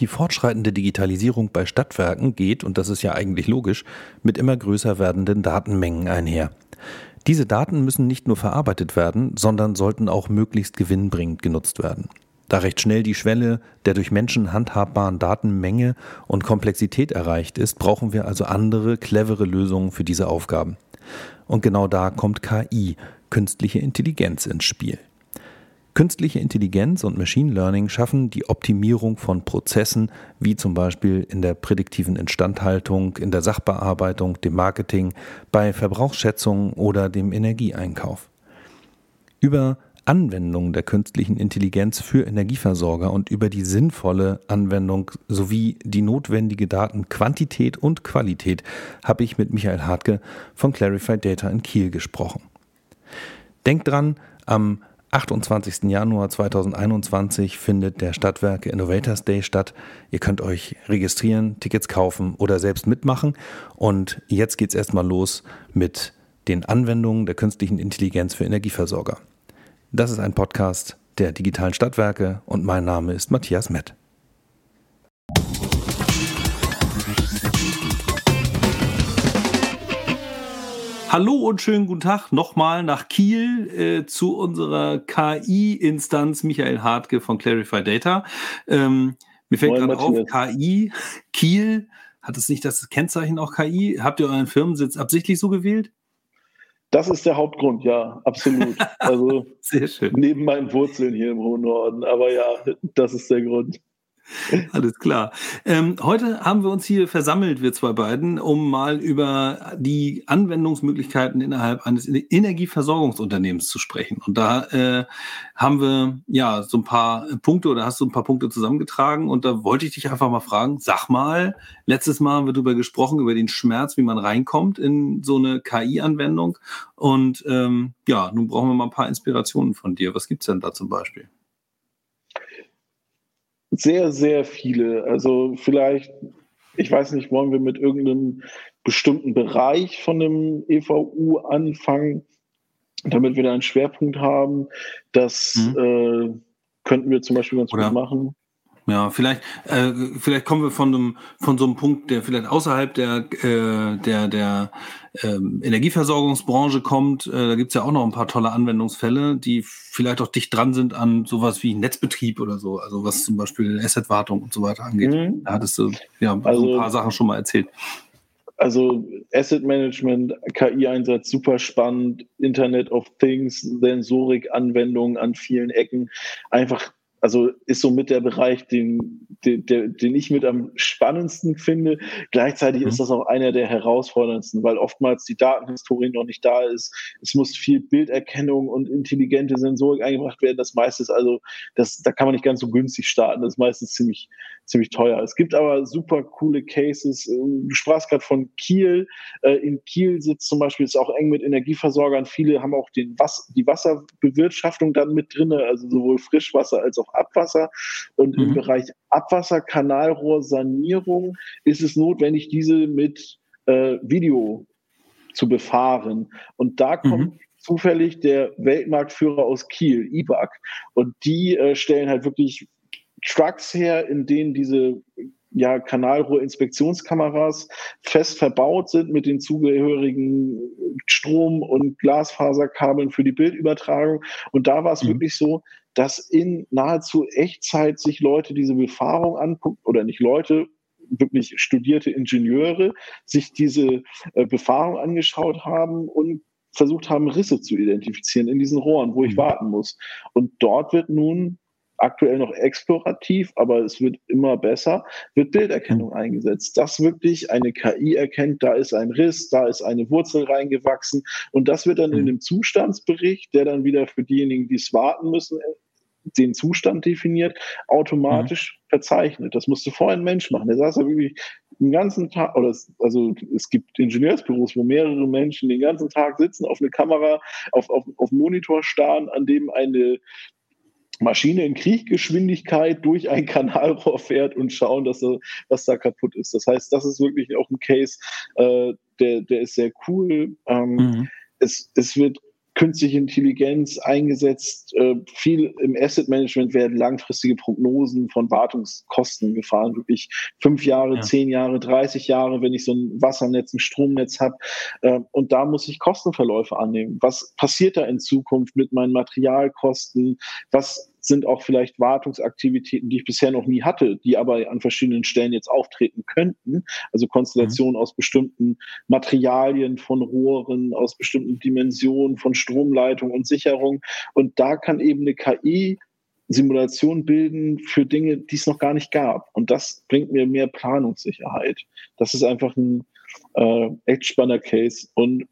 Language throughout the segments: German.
Die fortschreitende Digitalisierung bei Stadtwerken geht, und das ist ja eigentlich logisch, mit immer größer werdenden Datenmengen einher. Diese Daten müssen nicht nur verarbeitet werden, sondern sollten auch möglichst gewinnbringend genutzt werden. Da recht schnell die Schwelle der durch Menschen handhabbaren Datenmenge und Komplexität erreicht ist, brauchen wir also andere, clevere Lösungen für diese Aufgaben. Und genau da kommt KI, künstliche Intelligenz, ins Spiel. Künstliche Intelligenz und Machine Learning schaffen die Optimierung von Prozessen, wie zum Beispiel in der prädiktiven Instandhaltung, in der Sachbearbeitung, dem Marketing, bei Verbrauchsschätzungen oder dem Energieeinkauf. Über Anwendung der künstlichen Intelligenz für Energieversorger und über die sinnvolle Anwendung sowie die notwendige Datenquantität und Qualität habe ich mit Michael Hartke von Clarified Data in Kiel gesprochen. Denkt dran, am 28. Januar 2021 findet der Stadtwerke Innovators Day statt. Ihr könnt euch registrieren, Tickets kaufen oder selbst mitmachen. Und jetzt geht's erstmal los mit den Anwendungen der künstlichen Intelligenz für Energieversorger. Das ist ein Podcast der digitalen Stadtwerke und mein Name ist Matthias Mett. Hallo und schönen guten Tag nochmal nach Kiel äh, zu unserer KI-Instanz Michael Hartke von Clarify Data. Ähm, mir fällt gerade auf, KI, Kiel, hat es nicht das Kennzeichen auch KI? Habt ihr euren Firmensitz absichtlich so gewählt? Das ist der Hauptgrund, ja, absolut. Also Sehr schön. neben meinen Wurzeln hier im hohen Norden. Aber ja, das ist der Grund. Alles klar. Ähm, heute haben wir uns hier versammelt, wir zwei beiden, um mal über die Anwendungsmöglichkeiten innerhalb eines Energieversorgungsunternehmens zu sprechen. Und da äh, haben wir ja so ein paar Punkte oder hast du ein paar Punkte zusammengetragen. Und da wollte ich dich einfach mal fragen, sag mal, letztes Mal haben wir darüber gesprochen, über den Schmerz, wie man reinkommt in so eine KI-Anwendung. Und ähm, ja, nun brauchen wir mal ein paar Inspirationen von dir. Was gibt es denn da zum Beispiel? Sehr, sehr viele. Also vielleicht, ich weiß nicht, wollen wir mit irgendeinem bestimmten Bereich von dem EVU anfangen, damit wir da einen Schwerpunkt haben. Das mhm. äh, könnten wir zum Beispiel ganz Oder, gut machen. Ja, vielleicht, äh, vielleicht kommen wir von, einem, von so einem Punkt, der vielleicht außerhalb der, äh, der, der ähm, Energieversorgungsbranche kommt. Äh, da gibt's ja auch noch ein paar tolle Anwendungsfälle, die vielleicht auch dicht dran sind an sowas wie Netzbetrieb oder so, also was zum Beispiel Assetwartung und so weiter angeht. Mhm. Da hattest du ja also, ein paar Sachen schon mal erzählt. Also Asset Management, KI-Einsatz, super spannend, Internet of Things, Sensorik-Anwendungen an vielen Ecken. Einfach also ist so mit der Bereich, den, den, den ich mit am spannendsten finde. Gleichzeitig mhm. ist das auch einer der herausforderndsten, weil oftmals die Datenhistorie noch nicht da ist. Es muss viel Bilderkennung und intelligente Sensorik eingebracht werden. Das meiste ist also, das, da kann man nicht ganz so günstig starten. Das ist meistens ziemlich, ziemlich teuer. Es gibt aber super coole Cases. Du sprachst gerade von Kiel. Äh, in Kiel sitzt zum Beispiel, ist auch eng mit Energieversorgern. Viele haben auch den Was die Wasserbewirtschaftung dann mit drin, also sowohl Frischwasser als auch Abwasser. Und mhm. im Bereich Abwasserkanalrohrsanierung ist es notwendig, diese mit äh, Video zu befahren. Und da kommt mhm. zufällig der Weltmarktführer aus Kiel, IBAC. Und die äh, stellen halt wirklich Trucks her, in denen diese ja, Kanalrohrinspektionskameras fest verbaut sind mit den zugehörigen Strom- und Glasfaserkabeln für die Bildübertragung. Und da war es mhm. wirklich so, dass in nahezu Echtzeit sich Leute diese Befahrung angucken, oder nicht Leute, wirklich studierte Ingenieure, sich diese äh, Befahrung angeschaut haben und versucht haben, Risse zu identifizieren in diesen Rohren, wo ich mhm. warten muss. Und dort wird nun aktuell noch explorativ, aber es wird immer besser, wird Bilderkennung eingesetzt, dass wirklich eine KI erkennt, da ist ein Riss, da ist eine Wurzel reingewachsen und das wird dann in dem mhm. Zustandsbericht, der dann wieder für diejenigen, die es warten müssen, den Zustand definiert, automatisch mhm. verzeichnet. Das musste vorher ein Mensch machen. Der saß ja wirklich den ganzen Tag, oder es, also es gibt Ingenieursbüros, wo mehrere Menschen den ganzen Tag sitzen, auf eine Kamera, auf, auf, auf Monitor starren, an dem eine Maschine in Krieggeschwindigkeit durch ein Kanalrohr fährt und schauen, dass er, was da kaputt ist. Das heißt, das ist wirklich auch ein Case, äh, der, der ist sehr cool. Ähm, mhm. es, es wird künstliche Intelligenz eingesetzt. Äh, viel im Asset Management werden langfristige Prognosen von Wartungskosten gefahren. Wirklich fünf Jahre, ja. zehn Jahre, 30 Jahre, wenn ich so ein Wassernetz, ein Stromnetz habe. Äh, und da muss ich Kostenverläufe annehmen. Was passiert da in Zukunft mit meinen Materialkosten? Was sind auch vielleicht Wartungsaktivitäten, die ich bisher noch nie hatte, die aber an verschiedenen Stellen jetzt auftreten könnten. Also Konstellationen mhm. aus bestimmten Materialien von Rohren, aus bestimmten Dimensionen von Stromleitung und Sicherung. Und da kann eben eine KI Simulation bilden für Dinge, die es noch gar nicht gab. Und das bringt mir mehr Planungssicherheit. Das ist einfach ein äh, echt spannender Case. Und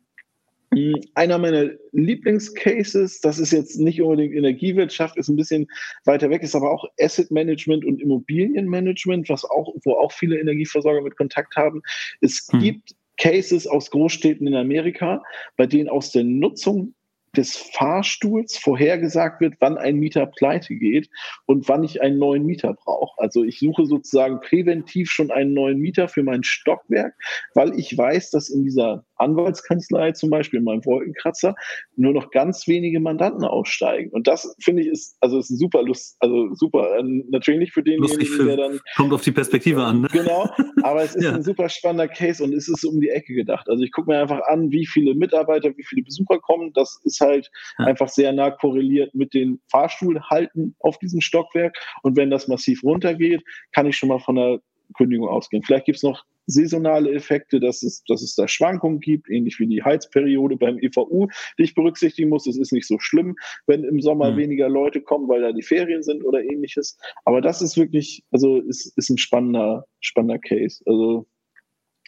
einer meiner Lieblingscases, das ist jetzt nicht unbedingt Energiewirtschaft, ist ein bisschen weiter weg, ist aber auch Asset Management und Immobilienmanagement, was auch, wo auch viele Energieversorger mit Kontakt haben. Es hm. gibt Cases aus Großstädten in Amerika, bei denen aus der Nutzung des Fahrstuhls vorhergesagt wird, wann ein Mieter pleite geht und wann ich einen neuen Mieter brauche. Also ich suche sozusagen präventiv schon einen neuen Mieter für mein Stockwerk, weil ich weiß, dass in dieser Anwaltskanzlei zum Beispiel in meinem Wolkenkratzer nur noch ganz wenige Mandanten aussteigen. Und das finde ich ist, also ist super Lust, also super. Ähm, natürlich nicht für denjenigen, der dann. Kommt auf die Perspektive an, ne? Genau, aber es ist ja. ein super spannender Case und es ist um die Ecke gedacht. Also ich gucke mir einfach an, wie viele Mitarbeiter, wie viele Besucher kommen. Das ist halt ja. einfach sehr nah korreliert mit den Fahrstuhlhalten auf diesem Stockwerk. Und wenn das massiv runtergeht, kann ich schon mal von der Kündigung ausgehen. Vielleicht gibt es noch saisonale Effekte, dass es, dass es da Schwankungen gibt, ähnlich wie die Heizperiode beim EVU, die ich berücksichtigen muss. Es ist nicht so schlimm, wenn im Sommer mhm. weniger Leute kommen, weil da die Ferien sind oder ähnliches. Aber das ist wirklich, also ist, ist ein spannender, spannender Case. Also,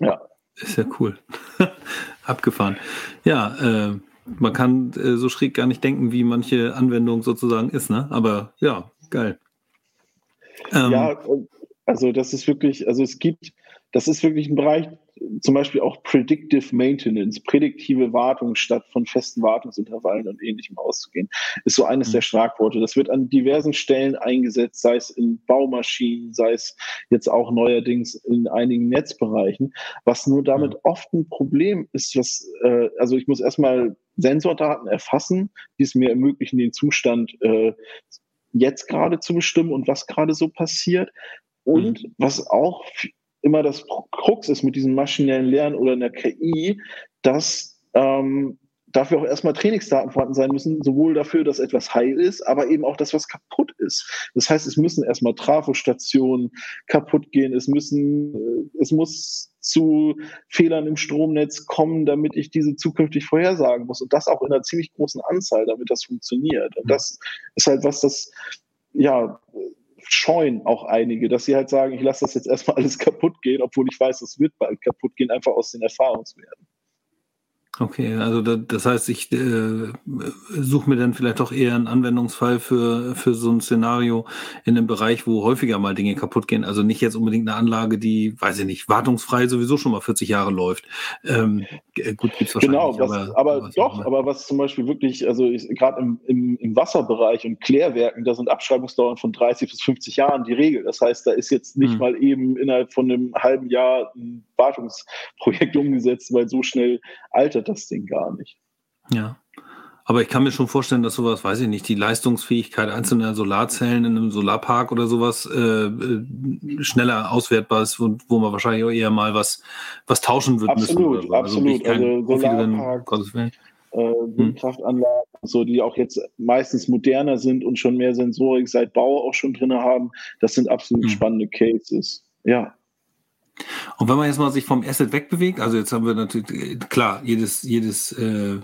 ja. Ist ja cool. Abgefahren. Ja, äh, man kann äh, so schräg gar nicht denken, wie manche Anwendung sozusagen ist, ne? Aber ja, geil. Ähm, ja, also das ist wirklich, also es gibt, das ist wirklich ein Bereich, zum Beispiel auch Predictive Maintenance, prädiktive Wartung statt von festen Wartungsintervallen und ähnlichem auszugehen, ist so eines mhm. der Schlagworte. Das wird an diversen Stellen eingesetzt, sei es in Baumaschinen, sei es jetzt auch neuerdings in einigen Netzbereichen, was nur damit mhm. oft ein Problem ist, was, äh, also ich muss erstmal Sensordaten erfassen, die es mir ermöglichen, den Zustand äh, jetzt gerade zu bestimmen und was gerade so passiert. Und mhm. was auch immer das Krux ist mit diesem maschinellen Lernen oder einer KI, dass ähm, dafür auch erstmal Trainingsdaten vorhanden sein müssen, sowohl dafür, dass etwas heil ist, aber eben auch das, was kaputt ist. Das heißt, es müssen erstmal Trafostationen kaputt gehen, es müssen, äh, es muss zu Fehlern im Stromnetz kommen, damit ich diese zukünftig vorhersagen muss. Und das auch in einer ziemlich großen Anzahl, damit das funktioniert. Und das ist halt was, das ja scheuen auch einige, dass sie halt sagen, ich lasse das jetzt erstmal alles kaputt gehen, obwohl ich weiß, es wird bald kaputt gehen, einfach aus den Erfahrungswerten. Okay, also das heißt, ich äh, suche mir dann vielleicht doch eher einen Anwendungsfall für, für so ein Szenario in einem Bereich, wo häufiger mal Dinge kaputt gehen. Also nicht jetzt unbedingt eine Anlage, die, weiß ich nicht, wartungsfrei sowieso schon mal 40 Jahre läuft. Ähm, gut, gibt's wahrscheinlich. Genau, was, aber, aber was doch, aber was zum Beispiel wirklich, also gerade im, im, im Wasserbereich und Klärwerken, da sind Abschreibungsdauern von 30 bis 50 Jahren die Regel. Das heißt, da ist jetzt nicht hm. mal eben innerhalb von einem halben Jahr ein Wartungsprojekt umgesetzt, weil so schnell altert das Ding gar nicht. Ja. Aber ich kann mir schon vorstellen, dass sowas, weiß ich nicht, die Leistungsfähigkeit einzelner Solarzellen in einem Solarpark oder sowas äh, schneller auswertbar ist, wo, wo, man wahrscheinlich auch eher mal was, was tauschen wird absolut, müssen. So. Absolut, also, also Solarparks, äh, hm? Windkraftanlagen, so, die auch jetzt meistens moderner sind und schon mehr Sensorik seit Bau auch schon drin haben, das sind absolut hm. spannende Cases. Ja. Und wenn man jetzt mal sich vom Asset wegbewegt, also jetzt haben wir natürlich, klar, jedes, jedes äh,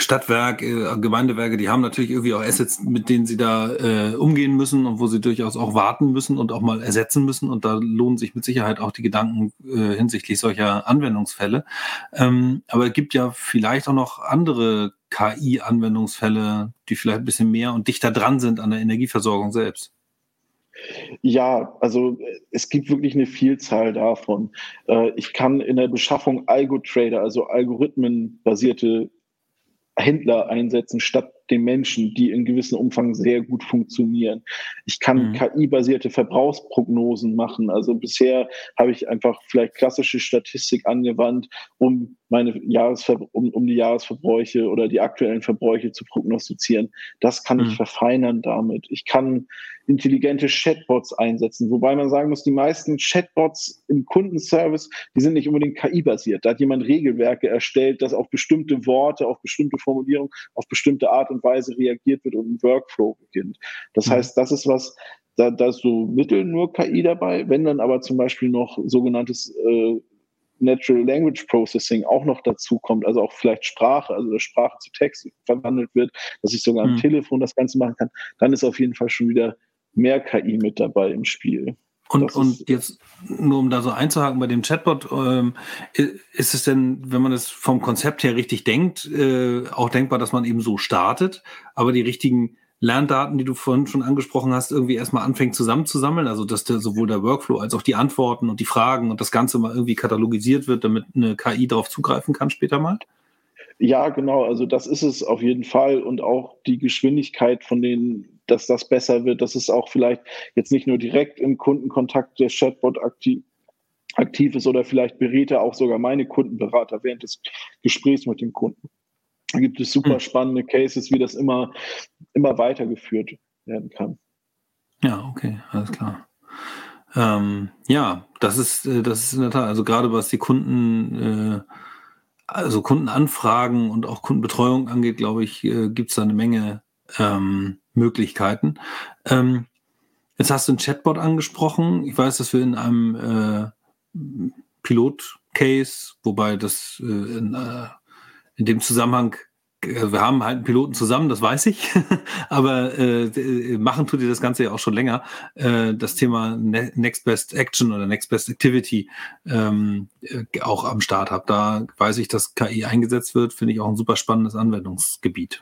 Stadtwerk, äh, Gemeindewerke, die haben natürlich irgendwie auch Assets, mit denen sie da äh, umgehen müssen und wo sie durchaus auch warten müssen und auch mal ersetzen müssen. Und da lohnen sich mit Sicherheit auch die Gedanken äh, hinsichtlich solcher Anwendungsfälle. Ähm, aber es gibt ja vielleicht auch noch andere KI-Anwendungsfälle, die vielleicht ein bisschen mehr und dichter dran sind an der Energieversorgung selbst. Ja, also es gibt wirklich eine Vielzahl davon. Äh, ich kann in der Beschaffung Algo-Trader, also algorithmenbasierte Händler einsetzen, statt den Menschen, die in gewissem Umfang sehr gut funktionieren. Ich kann mhm. KI-basierte Verbrauchsprognosen machen. Also bisher habe ich einfach vielleicht klassische Statistik angewandt, um meine Jahresver um, um die Jahresverbräuche oder die aktuellen Verbräuche zu prognostizieren. Das kann mhm. ich verfeinern damit. Ich kann intelligente Chatbots einsetzen, wobei man sagen muss, die meisten Chatbots im Kundenservice, die sind nicht unbedingt KI-basiert. Da hat jemand Regelwerke erstellt, dass auf bestimmte Worte, auf bestimmte Formulierungen, auf bestimmte Art und Weise reagiert wird und ein Workflow beginnt. Das mhm. heißt, das ist was, da, da ist so mittel nur KI dabei. Wenn dann aber zum Beispiel noch sogenanntes äh, Natural Language Processing auch noch dazu kommt, also auch vielleicht Sprache, also dass Sprache zu Text verwandelt wird, dass ich sogar am mhm. Telefon das Ganze machen kann, dann ist auf jeden Fall schon wieder mehr KI mit dabei im Spiel. Und, und jetzt, nur um da so einzuhaken bei dem Chatbot, ähm, ist es denn, wenn man es vom Konzept her richtig denkt, äh, auch denkbar, dass man eben so startet, aber die richtigen Lerndaten, die du vorhin schon angesprochen hast, irgendwie erstmal anfängt zusammenzusammeln, also dass der, sowohl der Workflow als auch die Antworten und die Fragen und das Ganze mal irgendwie katalogisiert wird, damit eine KI darauf zugreifen kann später mal? Ja, genau. Also das ist es auf jeden Fall und auch die Geschwindigkeit von den, dass das besser wird, dass es auch vielleicht jetzt nicht nur direkt im Kundenkontakt der Chatbot aktiv, aktiv ist oder vielleicht berät er auch sogar meine Kundenberater während des Gesprächs mit dem Kunden. Da gibt es super hm. spannende Cases, wie das immer, immer weitergeführt werden kann. Ja, okay, alles klar. Ähm, ja, das ist, äh, das ist in der Tat, also gerade was die Kunden, äh, also Kundenanfragen und auch Kundenbetreuung angeht, glaube ich, äh, gibt es da eine Menge ähm, Möglichkeiten. Ähm, jetzt hast du ein Chatbot angesprochen. Ich weiß, dass wir in einem äh, Pilot-Case, wobei das äh, in, äh, in dem Zusammenhang wir haben halt einen Piloten zusammen, das weiß ich, aber äh, machen tut ihr das Ganze ja auch schon länger. Äh, das Thema ne Next Best Action oder Next Best Activity ähm, äh, auch am Start habt. Da weiß ich, dass KI eingesetzt wird, finde ich auch ein super spannendes Anwendungsgebiet.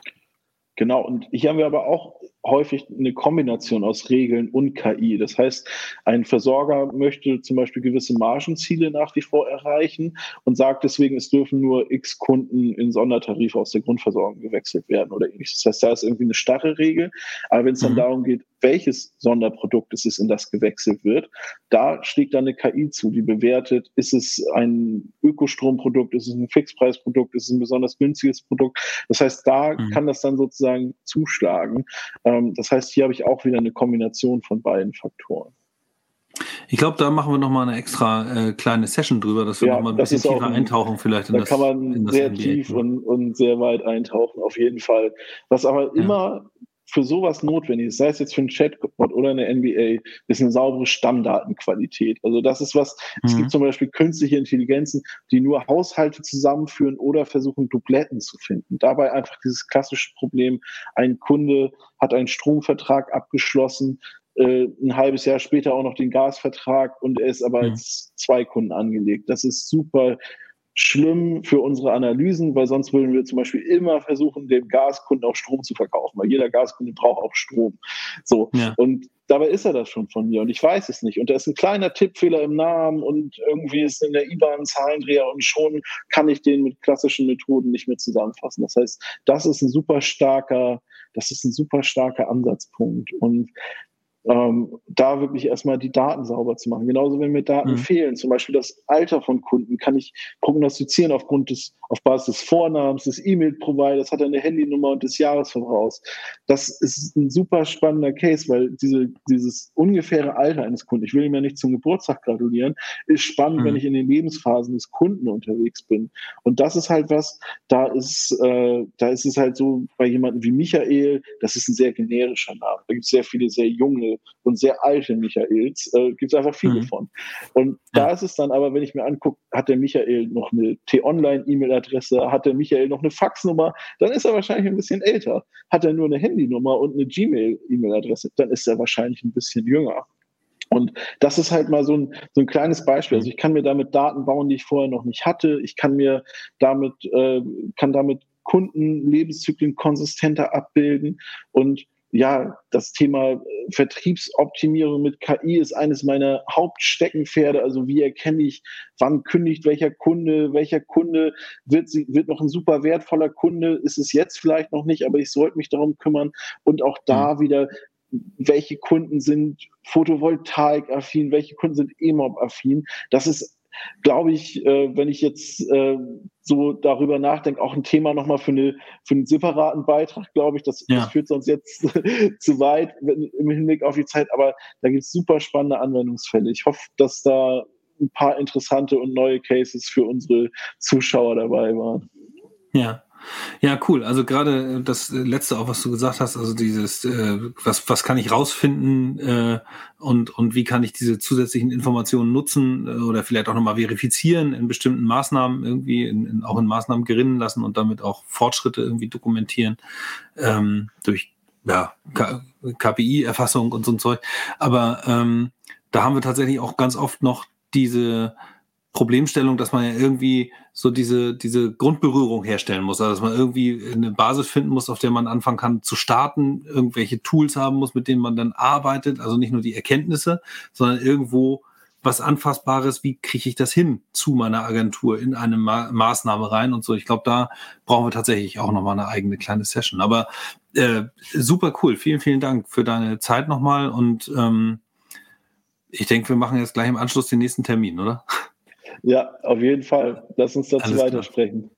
Genau, und hier haben wir aber auch häufig eine Kombination aus Regeln und KI. Das heißt, ein Versorger möchte zum Beispiel gewisse Margenziele nach wie vor erreichen und sagt deswegen, es dürfen nur x Kunden in Sondertarif aus der Grundversorgung gewechselt werden oder ähnliches. Das heißt, da ist irgendwie eine starre Regel. Aber wenn es dann mhm. darum geht, welches Sonderprodukt es ist, in das gewechselt wird, da schlägt dann eine KI zu, die bewertet, ist es ein Ökostromprodukt, ist es ein Fixpreisprodukt, ist es ein besonders günstiges Produkt. Das heißt, da mhm. kann das dann sozusagen zuschlagen. Ähm, das heißt, hier habe ich auch wieder eine Kombination von beiden Faktoren. Ich glaube, da machen wir nochmal eine extra äh, kleine Session drüber, dass wir ja, nochmal ein bisschen tiefer ein, eintauchen vielleicht in da das. Da kann man sehr NBA tief und, und, sehr weit eintauchen, auf jeden Fall. Was aber ja. immer für sowas notwendig ist, sei es jetzt für einen Chatbot oder eine NBA, ist eine saubere Stammdatenqualität. Also das ist was, mhm. es gibt zum Beispiel künstliche Intelligenzen, die nur Haushalte zusammenführen oder versuchen, Dubletten zu finden. Dabei einfach dieses klassische Problem, ein Kunde hat einen Stromvertrag abgeschlossen, äh, ein halbes Jahr später auch noch den Gasvertrag und er ist aber mhm. als zwei Kunden angelegt. Das ist super schlimm für unsere Analysen, weil sonst würden wir zum Beispiel immer versuchen, dem Gaskunden auch Strom zu verkaufen, weil jeder Gaskunde braucht auch Strom. So. Ja. Und dabei ist er das schon von mir und ich weiß es nicht. Und da ist ein kleiner Tippfehler im Namen und irgendwie ist in der IBAN ein Zahlendreher und schon kann ich den mit klassischen Methoden nicht mehr zusammenfassen. Das heißt, das ist ein super starker, das ist ein super starker Ansatzpunkt. Und ähm, da wirklich erstmal die Daten sauber zu machen. Genauso, wenn mir Daten mhm. fehlen, zum Beispiel das Alter von Kunden, kann ich prognostizieren aufgrund des, auf Basis des Vornamens, des E-Mail-Providers, hat er eine Handynummer und des Jahresverbrauchs. Das ist ein super spannender Case, weil diese, dieses ungefähre Alter eines Kunden, ich will ihm ja nicht zum Geburtstag gratulieren, ist spannend, mhm. wenn ich in den Lebensphasen des Kunden unterwegs bin. Und das ist halt was, da ist, äh, da ist es halt so bei jemandem wie Michael, das ist ein sehr generischer Name. Da gibt es sehr viele sehr junge und sehr alte Michaels, äh, gibt es einfach viele mhm. von. Und da ist es dann aber, wenn ich mir angucke, hat der Michael noch eine T-Online-E-Mail-Adresse, hat der Michael noch eine Faxnummer, dann ist er wahrscheinlich ein bisschen älter. Hat er nur eine Handynummer und eine Gmail-E-Mail-Adresse, dann ist er wahrscheinlich ein bisschen jünger. Und das ist halt mal so ein, so ein kleines Beispiel. Also ich kann mir damit Daten bauen, die ich vorher noch nicht hatte. Ich kann mir damit, äh, kann damit Kundenlebenszyklen konsistenter abbilden. Und ja, das Thema äh, Vertriebsoptimierung mit KI ist eines meiner Hauptsteckenpferde. Also wie erkenne ich, wann kündigt welcher Kunde, welcher Kunde wird, wird noch ein super wertvoller Kunde, ist es jetzt vielleicht noch nicht, aber ich sollte mich darum kümmern. Und auch da mhm. wieder, welche Kunden sind Photovoltaik-affin, welche Kunden sind EMOB-affin. Das ist glaube ich, äh, wenn ich jetzt äh, so darüber nachdenke, auch ein Thema nochmal für, eine, für einen separaten Beitrag, glaube ich. Das, ja. das führt sonst jetzt zu weit im Hinblick auf die Zeit, aber da gibt es super spannende Anwendungsfälle. Ich hoffe, dass da ein paar interessante und neue Cases für unsere Zuschauer dabei waren. Ja, ja, cool. Also gerade das letzte auch, was du gesagt hast, also dieses, äh, was, was kann ich rausfinden äh, und, und wie kann ich diese zusätzlichen Informationen nutzen äh, oder vielleicht auch nochmal verifizieren in bestimmten Maßnahmen irgendwie, in, in, auch in Maßnahmen gerinnen lassen und damit auch Fortschritte irgendwie dokumentieren ähm, durch ja, KPI-Erfassung und so ein Zeug. Aber ähm, da haben wir tatsächlich auch ganz oft noch diese Problemstellung, dass man ja irgendwie so diese, diese Grundberührung herstellen muss. Also dass man irgendwie eine Basis finden muss, auf der man anfangen kann zu starten, irgendwelche Tools haben muss, mit denen man dann arbeitet. Also nicht nur die Erkenntnisse, sondern irgendwo was Anfassbares, wie kriege ich das hin zu meiner Agentur in eine Ma Maßnahme rein und so. Ich glaube, da brauchen wir tatsächlich auch nochmal eine eigene kleine Session. Aber äh, super cool. Vielen, vielen Dank für deine Zeit nochmal und ähm, ich denke, wir machen jetzt gleich im Anschluss den nächsten Termin, oder? Ja, auf jeden Fall. Lass uns dazu Alles weitersprechen.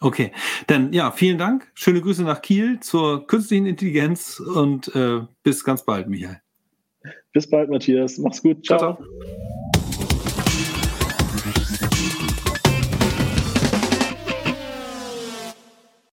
Okay, dann ja, vielen Dank. Schöne Grüße nach Kiel zur künstlichen Intelligenz und äh, bis ganz bald, Michael. Bis bald, Matthias. Mach's gut. ciao. ciao. ciao.